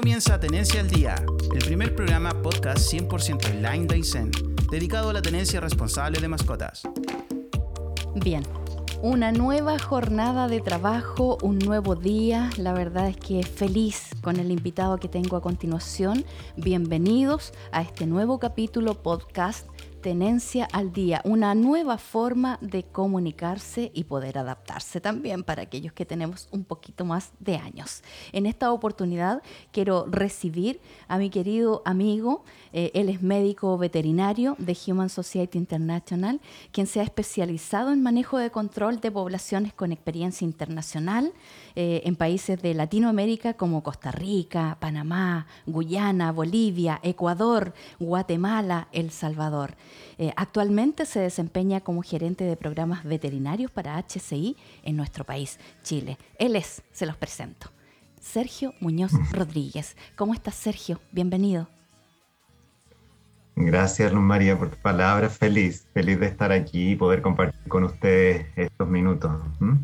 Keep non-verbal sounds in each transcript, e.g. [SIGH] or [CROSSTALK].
comienza Tenencia al Día, el primer programa podcast 100% online de Aysén, dedicado a la tenencia responsable de mascotas. Bien, una nueva jornada de trabajo, un nuevo día. La verdad es que feliz con el invitado que tengo a continuación. Bienvenidos a este nuevo capítulo podcast Tenencia al Día, una nueva forma de comunicarse y poder adaptarse también para aquellos que tenemos un poquito más de años. En esta oportunidad quiero recibir a mi querido amigo, eh, él es médico veterinario de Human Society International, quien se ha especializado en manejo de control de poblaciones con experiencia internacional eh, en países de Latinoamérica como Costa Rica, Panamá, Guyana, Bolivia, Ecuador, Guatemala, El Salvador. Eh, actualmente se desempeña como gerente de programas veterinarios para HCI en nuestro país, Chile. Él es, se los presento, Sergio Muñoz [LAUGHS] Rodríguez. ¿Cómo estás, Sergio? Bienvenido. Gracias, Luz María, por tu palabra. Feliz, feliz de estar aquí y poder compartir con ustedes estos minutos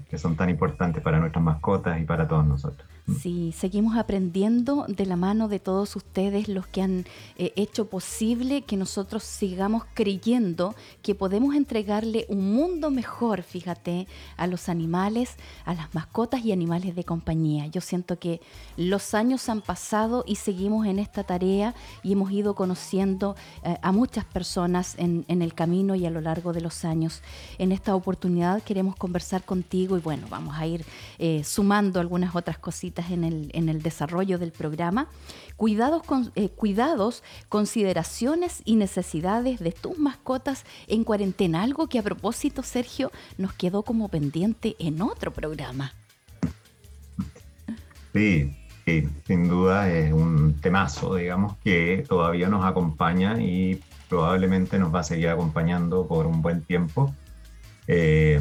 que son tan importantes para nuestras mascotas y para todos nosotros. Sí, seguimos aprendiendo de la mano de todos ustedes, los que han eh, hecho posible que nosotros sigamos creyendo que podemos entregarle un mundo mejor, fíjate, a los animales, a las mascotas y animales de compañía. Yo siento que los años han pasado y seguimos en esta tarea y hemos ido conociendo a muchas personas en, el camino y a lo largo de los años. En esta oportunidad queremos conversar contigo y bueno, vamos a ir eh, sumando algunas otras cositas en el, en el desarrollo del programa. Cuidados, eh, cuidados, consideraciones y necesidades de tus mascotas en cuarentena. Algo que a propósito, Sergio, nos quedó como pendiente en otro programa. Sí, sin duda es un temazo, digamos, que todavía nos acompaña y probablemente nos va a seguir acompañando por un buen tiempo. Eh,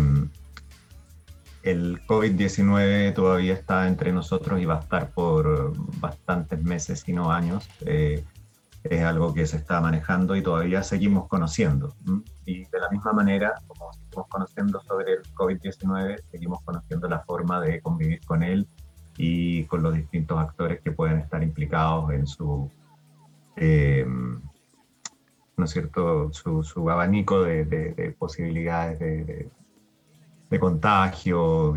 el COVID-19 todavía está entre nosotros y va a estar por bastantes meses, si no años. Eh, es algo que se está manejando y todavía seguimos conociendo. Y de la misma manera, como seguimos conociendo sobre el COVID-19, seguimos conociendo la forma de convivir con él y con los distintos actores que pueden estar implicados en su, eh, ¿no es cierto?, su, abanico de, posibilidades de, de contagio.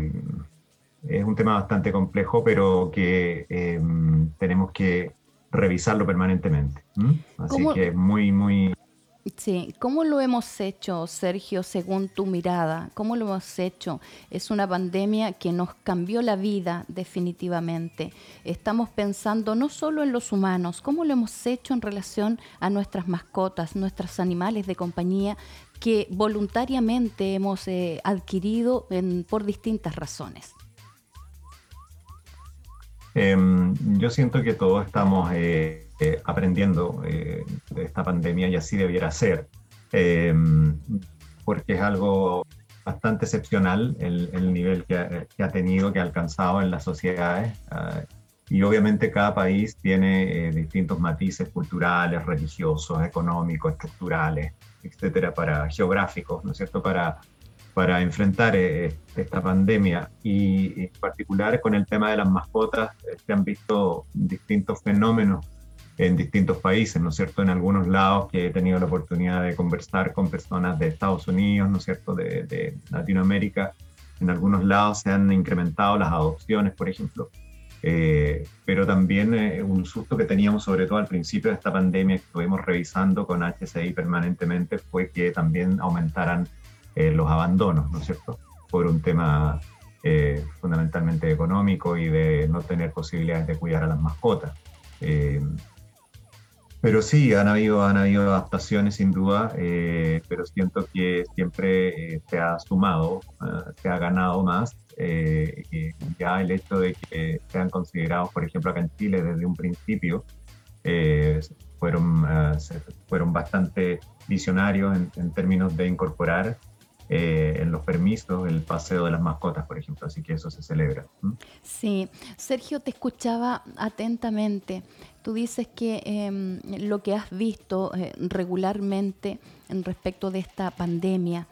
Es un tema bastante complejo, pero que em, tenemos que revisarlo permanentemente. Así que es muy, muy... Sí, ¿cómo lo hemos hecho, Sergio, según tu mirada? ¿Cómo lo hemos hecho? Es una pandemia que nos cambió la vida definitivamente. Estamos pensando no solo en los humanos, ¿cómo lo hemos hecho en relación a nuestras mascotas, nuestros animales de compañía que voluntariamente hemos eh, adquirido por distintas razones? Em, yo siento que todos estamos eh, eh, aprendiendo de esta pandemia y así debiera ser, em, porque es algo bastante excepcional el, nivel que ha, tenido, que ha alcanzado en las sociedades. Ah, y obviamente cada país tiene distintos matices culturales, religiosos, económicos, estructurales etcétera, para geográficos, ¿no es cierto?, para, para enfrentar eh, esta pandemia. Y en particular con el tema de las mascotas, eh, se han visto distintos fenómenos en distintos países, ¿no es cierto? En algunos lados que he tenido la oportunidad de conversar con personas de Estados Unidos, ¿no es cierto?, de, de Latinoamérica, en algunos lados se han incrementado las adopciones, por ejemplo. Eh, pero también eh, un susto que teníamos, sobre todo al principio de esta pandemia, que estuvimos revisando con HCI permanentemente, fue que también aumentaran eh, los abandonos, ¿no es cierto? Por un tema fundamentalmente económico y de no tener posibilidades de cuidar a las mascotas. Pero sí, han habido, han habido adaptaciones sin duda, pero siento que siempre se ha sumado, se ha ganado más eh, ya el hecho de que sean considerados, por ejemplo, acá en Chile desde un principio, eh, fueron, eh, fueron bastante visionarios en, términos de incorporar en los permisos el paseo de las mascotas, por ejemplo, así que eso se celebra. Sí, Sergio, te escuchaba atentamente. Tú dices que em, lo que has visto regularmente en respecto de esta pandemia,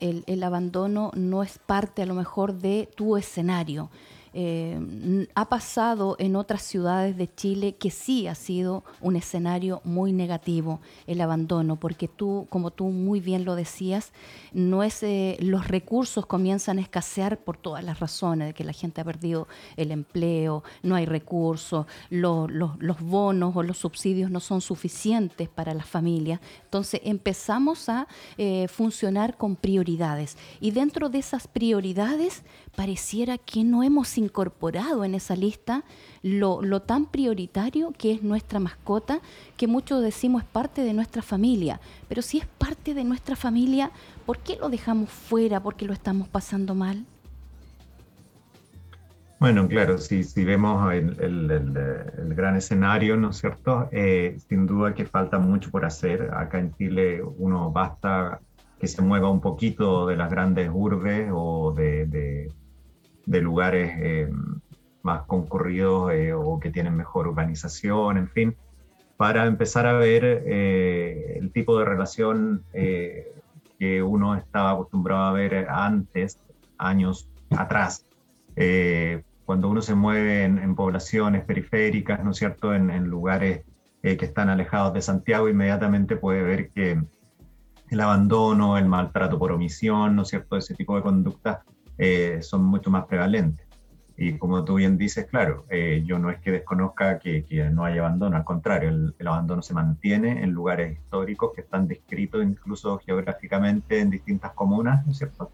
el, abandono no es parte a lo mejor de tu escenario. Eh, ha pasado en otras ciudades de Chile que sí ha sido un escenario muy negativo el abandono, porque tú, como tú muy bien lo decías, no es eh, los recursos comienzan a escasear por todas las razones, de que la gente ha perdido el empleo, no hay recursos, los bonos o los subsidios no son suficientes para las familias. Entonces empezamos a eh, funcionar con prioridades y dentro de esas prioridades pareciera que no hemos incorporado en esa lista lo, tan prioritario que es nuestra mascota, que muchos decimos es parte de nuestra familia. Pero si es parte de nuestra familia, ¿por qué lo dejamos fuera? ¿Por qué lo estamos pasando mal? Bueno, claro, si, si vemos el, gran escenario, ¿no es cierto? Eh, sin duda que falta mucho por hacer. Acá en Chile uno basta que se mueva un poquito de las grandes urbes o de, lugares eh, más concurridos eh, o que tienen mejor urbanización, en fin, para empezar a ver eh, el tipo de relación que uno estaba acostumbrado a ver antes, años atrás. cuando uno se mueve en, poblaciones periféricas, ¿no es cierto?, en, en lugares que están alejados de Santiago, inmediatamente puede ver que el abandono, el maltrato por omisión, ¿no es cierto? Ese tipo de conductas eh, son mucho más prevalentes. Y como tú bien dices, claro, eh, yo no es que desconozca que, no hay abandono, al contrario, el, abandono se mantiene en lugares históricos que están descritos incluso geográficamente en distintas comunas, ¿no es cierto?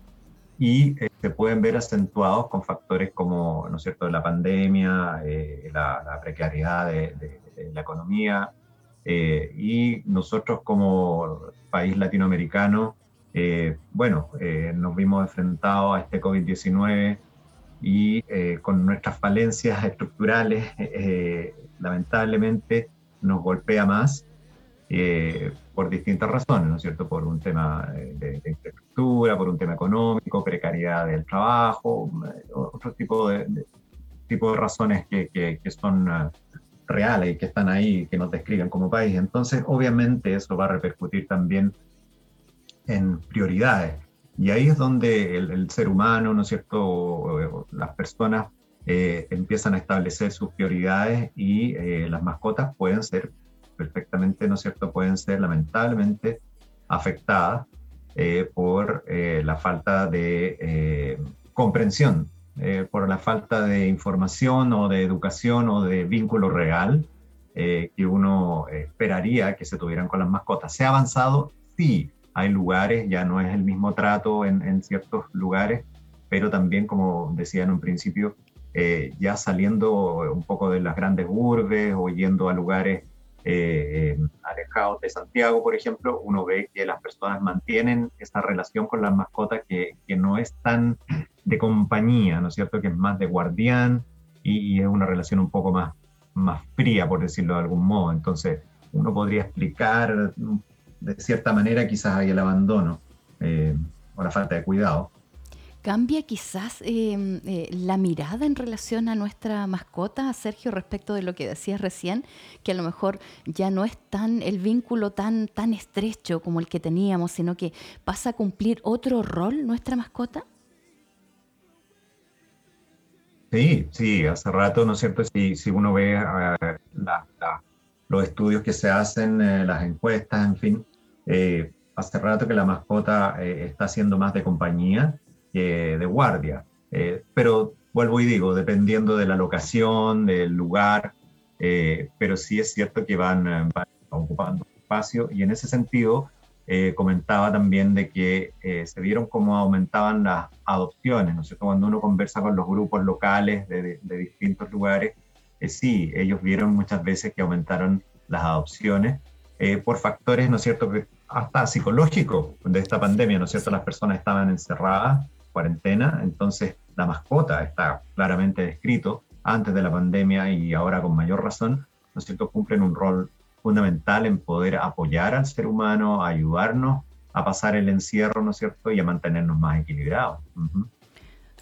Y eh, se pueden ver acentuados con factores como, ¿no es cierto?, la pandemia, la, precariedad de, de la economía, eh, y nosotros como país latinoamericano, eh, bueno, eh, nos vimos enfrentados a este COVID-19 y con nuestras falencias estructurales, [LAUGHS] lamentablemente nos golpea más por distintas razones, ¿no es cierto? Por un tema de, infraestructura, por un tema económico, precariedad del trabajo, otro tipo de, tipo de razones que, que, que son reales y que están ahí, que nos describen como país. Entonces, obviamente eso va a repercutir también en prioridades. Y ahí es donde el, ser humano, ¿no es cierto?, las personas eh, empiezan a establecer sus prioridades y eh, las mascotas pueden ser perfectamente, ¿no es cierto?, pueden ser lamentablemente afectadas eh, por la falta de comprensión eh, por la falta de información o de educación o de vínculo real eh, que uno esperaría que se tuvieran con las mascotas. ¿Se ha avanzado? Sí, hay lugares, ya no es el mismo trato en, ciertos lugares, pero también, como decía en un principio, eh, ya saliendo un poco de las grandes urbes o yendo a lugares alejados de Santiago, por ejemplo, uno ve que las personas mantienen esa relación con las mascotas que, que no es tan de compañía, ¿no es cierto? Que es más de guardián y, es una relación un poco más, más fría, por decirlo de algún modo. Entonces, uno podría explicar de cierta manera quizás hay el abandono eh, o la falta de cuidado. ¿Cambia quizás em, eh, la mirada en relación a nuestra mascota, Sergio, respecto de lo que decías recién, que a lo mejor ya no es tan el vínculo tan, tan estrecho como el que teníamos, sino que pasa a cumplir otro rol nuestra mascota? Sí, sí, hace rato, ¿no es cierto? Si, si uno ve eh, los estudios que se hacen, eh, las encuestas, en fin, eh, hace rato que la mascota está siendo más de compañía que de guardia. pero vuelvo y digo, dependiendo de la locación, del lugar, pero sí es cierto que van, van ocupando espacio y en ese sentido eh, comentaba también de que eh, se vieron cómo aumentaban las adopciones, ¿no es cierto? Cuando uno conversa con los grupos locales de, distintos lugares, eh, sí, ellos vieron muchas veces que aumentaron las adopciones por factores, ¿no es cierto?, que hasta psicológicos de esta pandemia, ¿no es cierto? Las personas estaban encerradas, cuarentena, entonces la mascota está claramente descrito antes de la pandemia y ahora con mayor razón, ¿no es cierto?, cumplen un rol fundamental en poder apoyar al ser humano, ayudarnos a pasar el encierro, ¿no es cierto?, y a mantenernos más equilibrados.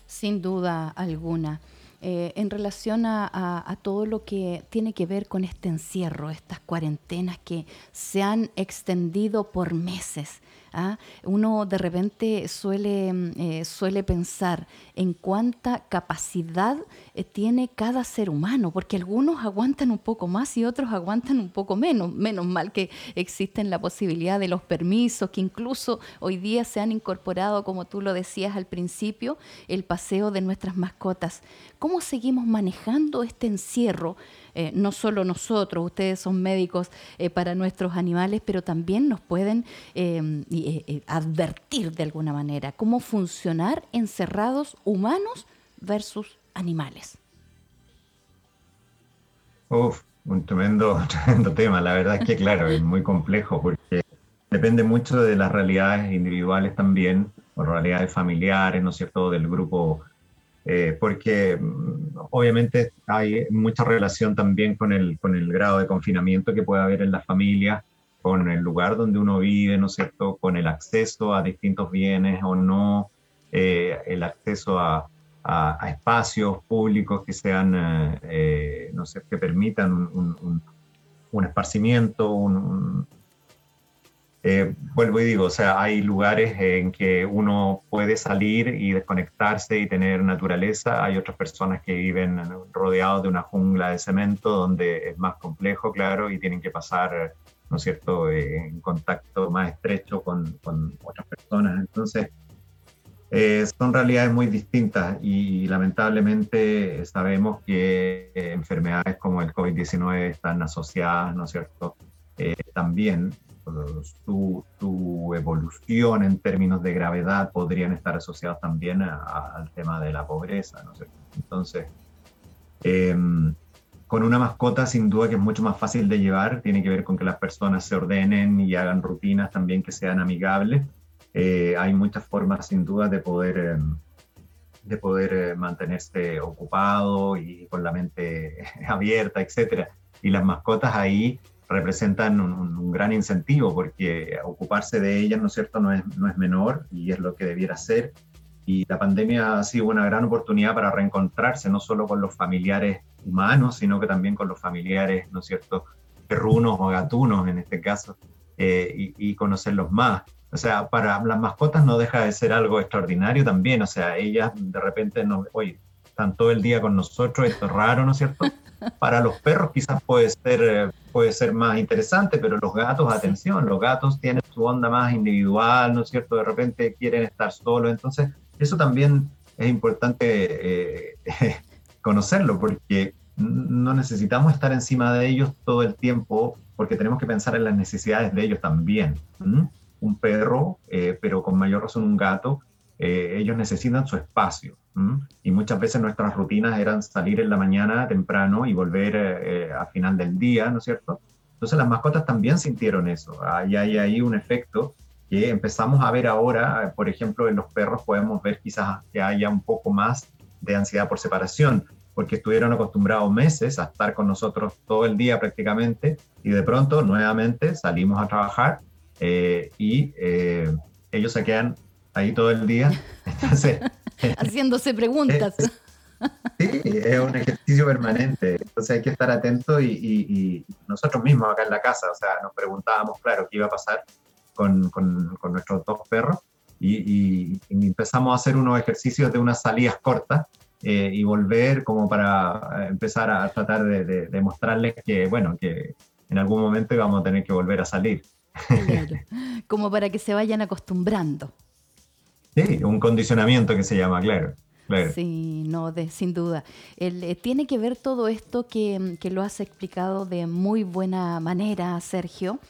Sin duda alguna. Eh, en relación a, todo lo que tiene que ver con este encierro, estas cuarentenas que se han extendido por meses. ¿ah? Uno de repente suele, eh, suele pensar en cuánta capacidad tiene cada ser humano, porque algunos aguantan un poco más y otros aguantan un poco menos. Menos mal que existen la posibilidad de los permisos, que incluso hoy día se han incorporado, como tú lo decías al principio, el paseo de nuestras mascotas. ¿Cómo seguimos manejando este encierro? Eh, no solo nosotros, ustedes son médicos eh, para nuestros animales, pero también nos pueden eh, advertir de alguna manera cómo funcionar encerrados humanos versus animales. Uf, un tremendo, [LAUGHS] tremendo tema. La verdad es que, claro, es muy complejo porque depende mucho de las realidades individuales también, o realidades familiares, ¿no es cierto?, del grupo eh, porque mm, obviamente hay mucha relación también con el, con el grado de confinamiento que puede haber en la familia, con el lugar donde uno vive, ¿no es cierto?, con el acceso a distintos bienes o no, eh, el acceso a, a, espacios públicos que sean, eh, no sé, que permitan un, un, un esparcimiento, un, eh, vuelvo y digo, o sea, hay lugares en que uno puede salir y desconectarse y tener naturaleza. Hay otras personas que viven rodeados de una jungla de cemento donde es más complejo, claro, y tienen que pasar, ¿no es cierto?, eh, en contacto más estrecho con, con otras personas. Entonces, eh, son realidades muy distintas y lamentablemente sabemos que enfermedades como el COVID-19 están asociadas, ¿no es cierto?, también su, evolución en términos de gravedad podrían estar asociados también al tema de la pobreza. ¿no? Entonces, em, con una mascota sin duda que es mucho más fácil de llevar, tiene que ver con que las personas se ordenen y hagan rutinas también que sean amigables. Eh, hay muchas formas sin duda de poder, em, de poder eh, mantenerse ocupado y con la mente [LAUGHS] abierta, etc. Y las mascotas ahí representan un, gran incentivo porque ocuparse de ellas, ¿no es cierto?, no es, no es menor y es lo que debiera ser. Y la pandemia ha sido una gran oportunidad para reencontrarse no solo con los familiares humanos, sino que también con los familiares, ¿no es cierto?, perrunos o gatunos en este caso, eh, y, conocerlos más. O sea, para las mascotas no deja de ser algo extraordinario también, o sea, ellas de repente nos, oye, están todo el día con nosotros, esto es raro, ¿no es cierto? [LAUGHS] Para los perros quizás puede ser, eh, puede ser más interesante, pero los gatos, atención, los gatos tienen su onda más individual, ¿no es cierto? De repente quieren estar solos, entonces eso también es importante eh, [LAUGHS] conocerlo, porque no necesitamos estar encima de ellos todo el tiempo, porque tenemos que pensar en las necesidades de ellos también. Un perro, eh, pero con mayor razón un gato, ellos necesitan su espacio. Y muchas veces nuestras rutinas eran salir en la mañana temprano y volver eh, a final del día, ¿no es cierto? Entonces las mascotas también sintieron eso. Ahí hay ahí un efecto que empezamos a ver ahora, por ejemplo, en los perros podemos ver quizás que haya un poco más de ansiedad por separación, porque estuvieron acostumbrados meses a estar con nosotros todo el día prácticamente y de pronto nuevamente salimos a trabajar eh, y eh, ellos se quedan ahí todo el día. [LAUGHS] Entonces, [LAUGHS] haciéndose preguntas. sí, es un ejercicio permanente, entonces hay que estar atento y, nosotros mismos acá en la casa, o sea, nos preguntábamos, claro, qué iba a pasar con, con, nuestros dos perros y, empezamos a hacer unos ejercicios de unas salidas cortas eh, y volver como para empezar a tratar de, de, mostrarles que, bueno, que en algún momento íbamos a tener que volver a salir. Como para que se vayan acostumbrando. Sí, un condicionamiento que se llama, claro. Sí, no, de, sin duda. Eh, tiene que ver todo esto que, que, lo has explicado de muy buena manera, Sergio,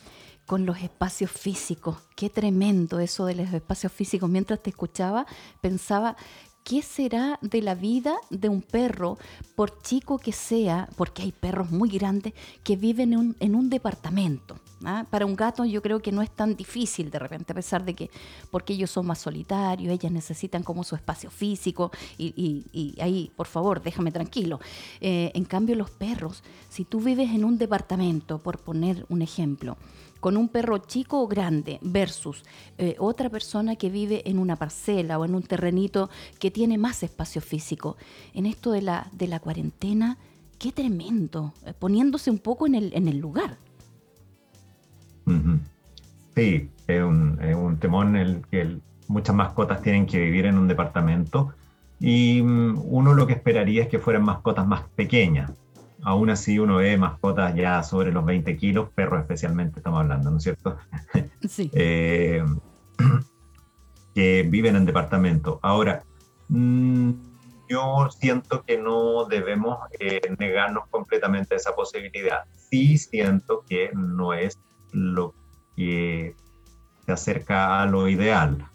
con los espacios físicos. Qué tremendo eso de los espacios físicos. Mientras te escuchaba, pensaba ¿qué será de la vida de un perro, por chico que sea, porque hay perros muy grandes que viven en un, en un departamento? ¿ah? Para un gato yo creo que no es tan difícil de repente, a pesar de que, porque ellos son más solitarios, ellas necesitan como su espacio físico y, y, ahí, por favor, déjame tranquilo. Eh, en cambio, los perros, si tú vives en un departamento, por poner un ejemplo, con un perro chico o grande versus eh, otra persona que vive en una parcela o en un terrenito que tiene más espacio físico. En esto de la, de la cuarentena, qué tremendo, eh, poniéndose un poco en el, en el lugar. Sí, es un, es un el que muchas mascotas tienen que vivir en un departamento y mm, uno lo que esperaría es que fueran mascotas más pequeñas. Aún así uno ve mascotas ya sobre los 20 kilos, perros especialmente estamos hablando, ¿no es cierto? [LAUGHS] Sí. [LAUGHS] Eh, [CLEARS THROAT] que viven en departamento. Ahora, mm, yo siento que no debemos eh, negarnos completamente esa posibilidad. Sí siento que no es lo que se acerca a lo ideal.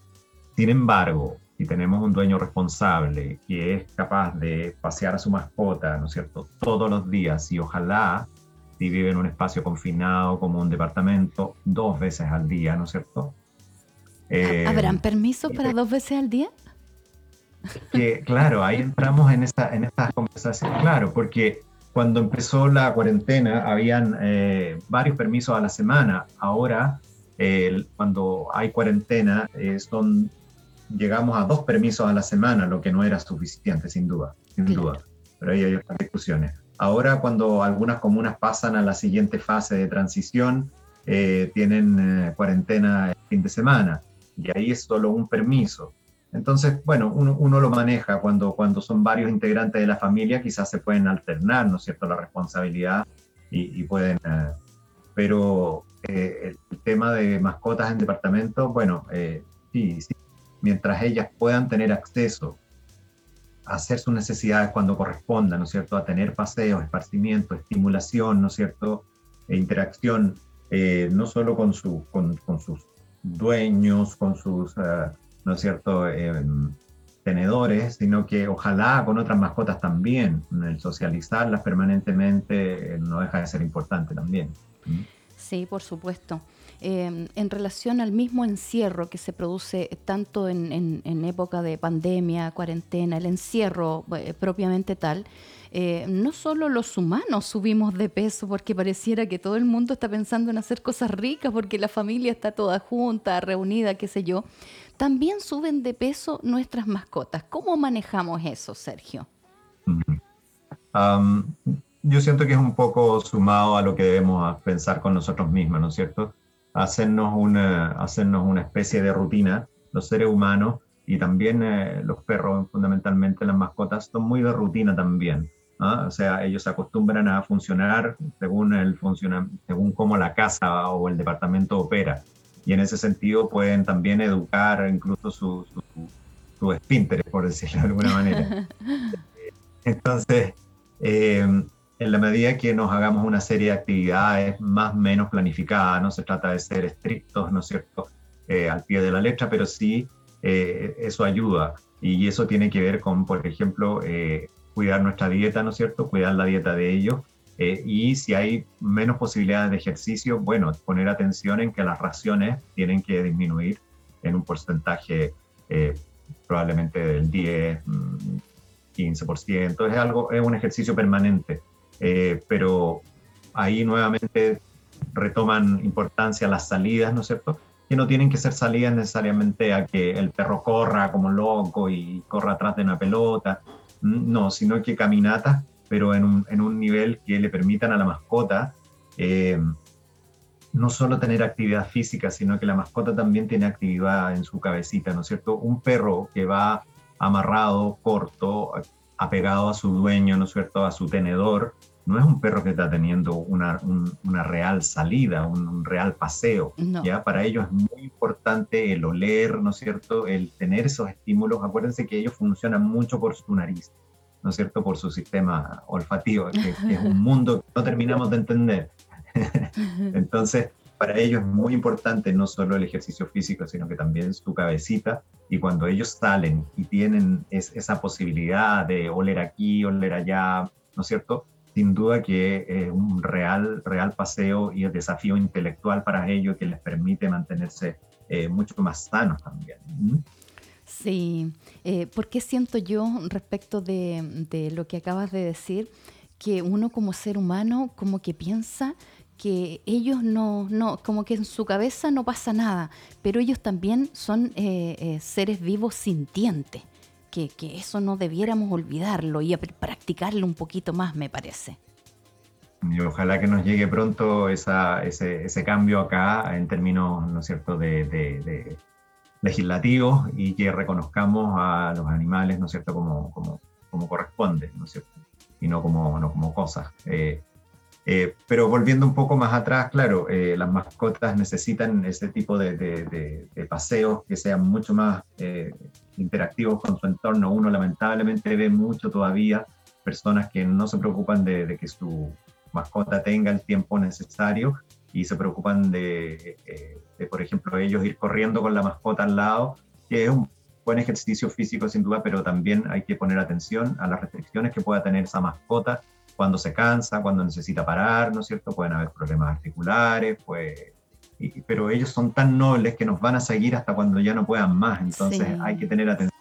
Sin embargo, si tenemos un dueño responsable que es capaz de pasear a su mascota, ¿no es cierto?, todos los días y ojalá si vive en un espacio confinado como un departamento, dos veces al día, ¿no es cierto? Eh, ¿Habrán permisos para dos veces al día? Que, claro, ahí entramos en, esta, en estas conversaciones, claro, porque cuando empezó la cuarentena habían eh, varios permisos a la semana, ahora cuando hay cuarentena eh, son, llegamos a dos permisos a la semana, lo que no era suficiente, sin duda, sin duda, pero ahí hay otras discusiones. Ahora cuando algunas comunas pasan a la siguiente fase de transición, tienen cuarentena el fin de semana y ahí es solo un permiso. Entonces, bueno, uno, lo maneja cuando, cuando son varios integrantes de la familia, quizás se pueden alternar, ¿no es cierto?, la responsabilidad y, pueden... Eh, pero eh, el tema de mascotas en departamento, bueno, eh, sí, sí, mientras ellas puedan tener acceso a hacer sus necesidades cuando corresponda, ¿no es cierto?, a tener paseos, esparcimiento, estimulación, ¿no es cierto?, e interacción, no solo con, su, con, sus dueños, con sus, eh, ¿no es cierto?, em, tenedores, sino que ojalá con otras mascotas también. El socializarlas permanentemente eh, no deja de ser importante también. ¿Mm? Sí, por supuesto. Em, en relación al mismo encierro que se produce tanto en, época de pandemia, cuarentena, el encierro eh, propiamente tal, eh, no solo los humanos subimos de peso porque pareciera que todo el mundo está pensando en hacer cosas ricas porque la familia está toda junta, reunida, qué sé yo, también suben de peso nuestras mascotas. ¿Cómo manejamos eso, Sergio? yo siento que es un poco sumado a lo que debemos pensar con nosotros mismos, ¿no es cierto? Hacernos una, hacernos una especie de rutina. Los seres humanos y también eh, los perros, fundamentalmente las mascotas, son muy de rutina también. ¿ah? O sea, ellos se acostumbran a funcionar según, el funciona, según cómo la casa o el departamento opera. Y en ese sentido pueden también educar incluso su, su, su esfínter, por decirlo de alguna manera. [LAUGHS] Entonces, eh, en la medida que nos hagamos una serie de actividades más o menos planificadas, no se trata de ser estrictos, ¿no es cierto?, eh, al pie de la letra, pero sí eh, eso ayuda. Y eso tiene que ver con, por ejemplo, eh, cuidar nuestra dieta, ¿no es cierto?, cuidar la dieta de ellos. y si hay menos posibilidades de ejercicio, bueno, poner atención en que las raciones tienen que disminuir en un porcentaje probablemente del 10, 15%. Mm, es algo, es un ejercicio permanente. Eh, pero ahí nuevamente retoman importancia las salidas, ¿no es cierto? Que no tienen que ser salidas necesariamente a que el perro corra como loco y corra atrás de una pelota, no, sino que caminatas, pero en un, en un nivel que le permitan a la mascota eh, no solo tener actividad física, sino que la mascota también tiene actividad en su cabecita, ¿no es cierto? Un perro que va amarrado, corto, apegado a su dueño, ¿no es cierto?, a su tenedor, no es un perro que está teniendo una, una real salida, un, real paseo. Ya para ellos es muy importante el oler, ¿no es cierto? El tener esos estímulos. Acuérdense que ellos funcionan mucho por su nariz, ¿no es cierto? Por su sistema olfativo, que, es un [LAUGHS] mundo que no terminamos de entender. Entonces, para ellos es muy importante no solo el ejercicio físico, sino que también su cabecita. Y cuando ellos salen y tienen esa posibilidad de oler aquí, oler allá, ¿no es cierto? Sin duda que es un real, real paseo y el desafío intelectual para ellos que les permite mantenerse eh, mucho más sanos también. Sí, eh, porque siento yo respecto de, lo que acabas de decir, que uno como ser humano como que piensa que ellos no, no, como que en su cabeza no pasa nada, pero ellos también son eh, eh, seres vivos sintientes que, eso no debiéramos olvidarlo y practicarlo un poquito más, me parece. y ojalá que nos llegue pronto esa, ese, ese, cambio acá en términos, ¿no es cierto?, de, de, legislativos y que reconozcamos a los animales, ¿no es cierto?, como, como, como corresponde, ¿no es cierto?, y no como, no como cosas. Eh, eh, pero volviendo un poco más atrás, claro, eh, las mascotas necesitan ese tipo de, de, paseos que sean mucho más interactivos con su entorno. Uno lamentablemente ve mucho todavía personas que no se preocupan de, que su mascota tenga el tiempo necesario y se preocupan de, de, por ejemplo, ellos ir corriendo con la mascota al lado, que es un buen ejercicio físico sin duda, pero también hay que poner atención a las restricciones que pueda tener esa mascota cuando se cansa, cuando necesita parar, ¿no es cierto? Pueden haber problemas articulares, pues, pero ellos son tan nobles que nos van a seguir hasta cuando ya no puedan más, entonces hay que tener atención.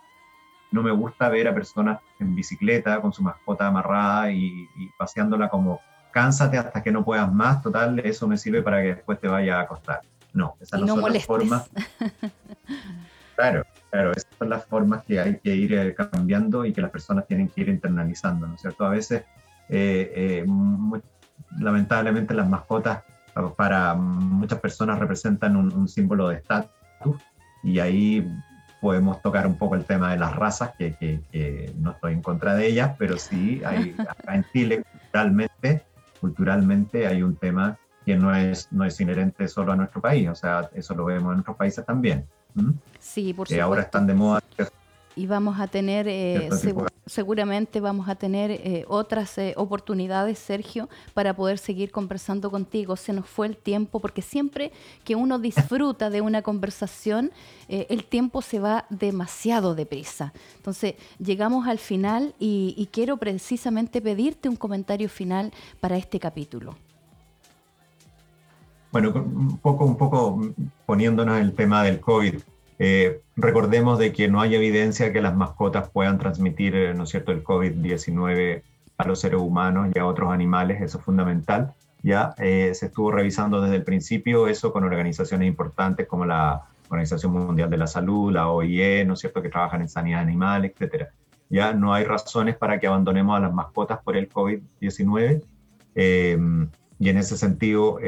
No me gusta ver a personas en bicicleta con su mascota amarrada y, paseándola como cánsate hasta que no puedas más, total, eso me sirve para que después te vaya a acostar. No, esas no, son las formas. [LAUGHS] Claro, claro, esas son las formas que hay que ir eh, cambiando y que las personas tienen que ir internalizando, ¿no es cierto? A veces eh, eh, lamentablemente las mascotas para muchas personas representan un, símbolo de estatus y ahí podemos tocar un poco el tema de las razas, que, no estoy en contra de ellas, pero sí hay [LAUGHS] acá en Chile culturalmente, culturalmente hay un tema que no es, no es inherente solo a nuestro país, o sea, eso lo vemos en otros países también. Sí, por que ahora están de moda y vamos a tener, eh, seguramente vamos a tener eh, otras eh, oportunidades, Sergio, para poder seguir conversando contigo. Se nos fue el tiempo, porque siempre que uno disfruta de una conversación, el tiempo se va demasiado deprisa. Entonces, llegamos al final y, y quiero precisamente pedirte un comentario final para este capítulo. Bueno, un poco, un poco poniéndonos el tema del COVID. Eh, recordemos de que no hay evidencia que las mascotas puedan transmitir, eh, ¿no es cierto?, el COVID-19 a los seres humanos y a otros animales, eso es fundamental. Ya eh, se estuvo revisando desde el principio eso con organizaciones importantes como la Organización Mundial de la Salud, la OIE, ¿no es cierto?, que trabajan en sanidad animal, etcétera. Ya no hay razones para que abandonemos a las mascotas por el COVID-19. y en ese sentido,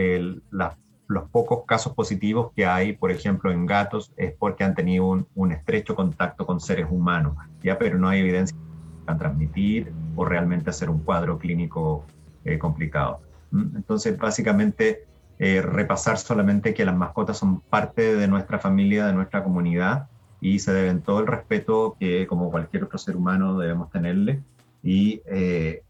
las los pocos casos positivos que hay, por ejemplo, en gatos, es porque han tenido un, estrecho contacto con seres humanos, ya, pero no hay evidencia puedan transmitir o realmente hacer un cuadro clínico eh, complicado. ¿Mm? Entonces, básicamente, eh, repasar solamente que las mascotas son parte de nuestra familia, de nuestra comunidad, y se deben todo el respeto que, como cualquier otro ser humano, debemos tenerle. Y eh,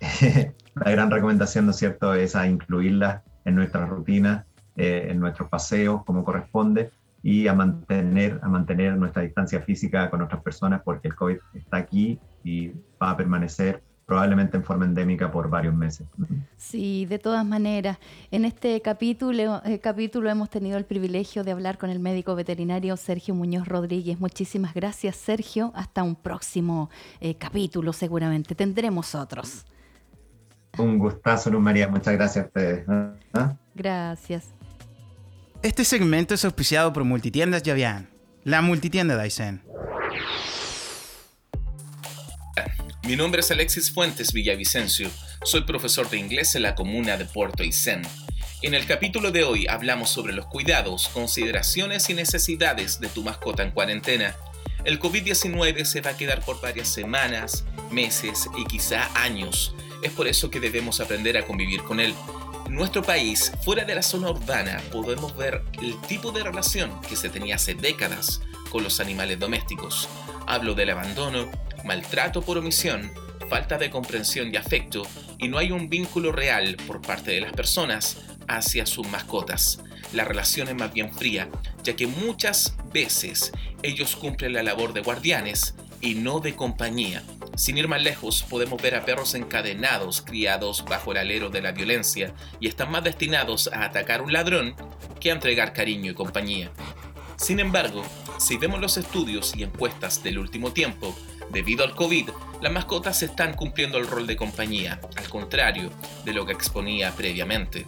[LAUGHS] la gran recomendación, ¿no es cierto?, es a incluirlas en nuestra rutina, eh, en nuestros paseos como corresponde y a mantener, a mantener nuestra distancia física con otras personas porque el COVID está aquí y va a permanecer probablemente en forma endémica por varios meses. Sí, de todas maneras. En este capítulo, eh, capítulo hemos tenido el privilegio de hablar con el médico veterinario Sergio Muñoz Rodríguez. Muchísimas gracias, Sergio. Hasta un próximo eh, capítulo, seguramente. Tendremos otros. Un gustazo, Luz María. Muchas gracias a ustedes. ¿Ah? Gracias. Este segmento es auspiciado por Multitiendas Javián, la multitienda de Aysén. Mi nombre es Alexis Fuentes Villavicencio. Soy profesor de inglés en la comuna de Puerto Aysén. En el capítulo de hoy hablamos sobre los cuidados, consideraciones y necesidades de tu mascota en cuarentena. El COVID-19 se va a quedar por varias semanas, meses y quizá años es por eso que debemos aprender a convivir con él. En nuestro país, fuera de la zona urbana, podemos ver el tipo de relación que se tenía hace décadas con los animales domésticos. Hablo del abandono, maltrato por omisión, falta de comprensión y afecto, y no hay un vínculo real por parte de las personas hacia sus mascotas. La relación es más bien fría, ya que muchas veces ellos cumplen la labor de guardianes y no de compañía. Sin ir más lejos, podemos ver a perros encadenados, criados bajo el alero de la violencia, y están más destinados a atacar a un ladrón que a entregar cariño y compañía. Sin embargo, si vemos los estudios y encuestas del último tiempo, debido al COVID, las mascotas están cumpliendo el rol de compañía, al contrario de lo que exponía previamente.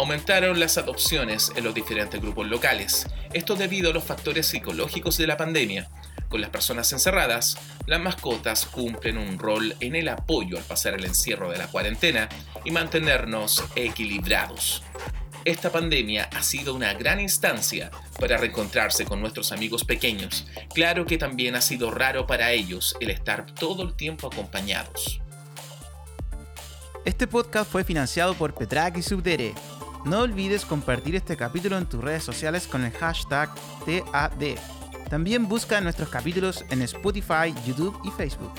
Aumentaron las adopciones en los diferentes grupos locales, esto debido a los factores psicológicos de la pandemia, Con las personas encerradas, las mascotas cumplen un rol en el apoyo al pasar el encierro de la cuarentena y mantenernos equilibrados. Esta pandemia ha sido una gran instancia para reencontrarse con nuestros amigos pequeños. Claro que también ha sido raro para ellos el estar todo el tiempo acompañados. Este podcast fue financiado por Petrak y Subdere. No olvides compartir este capítulo en tus redes sociales con el hashtag TAD. También busca nuestros capítulos en Spotify, YouTube y Facebook.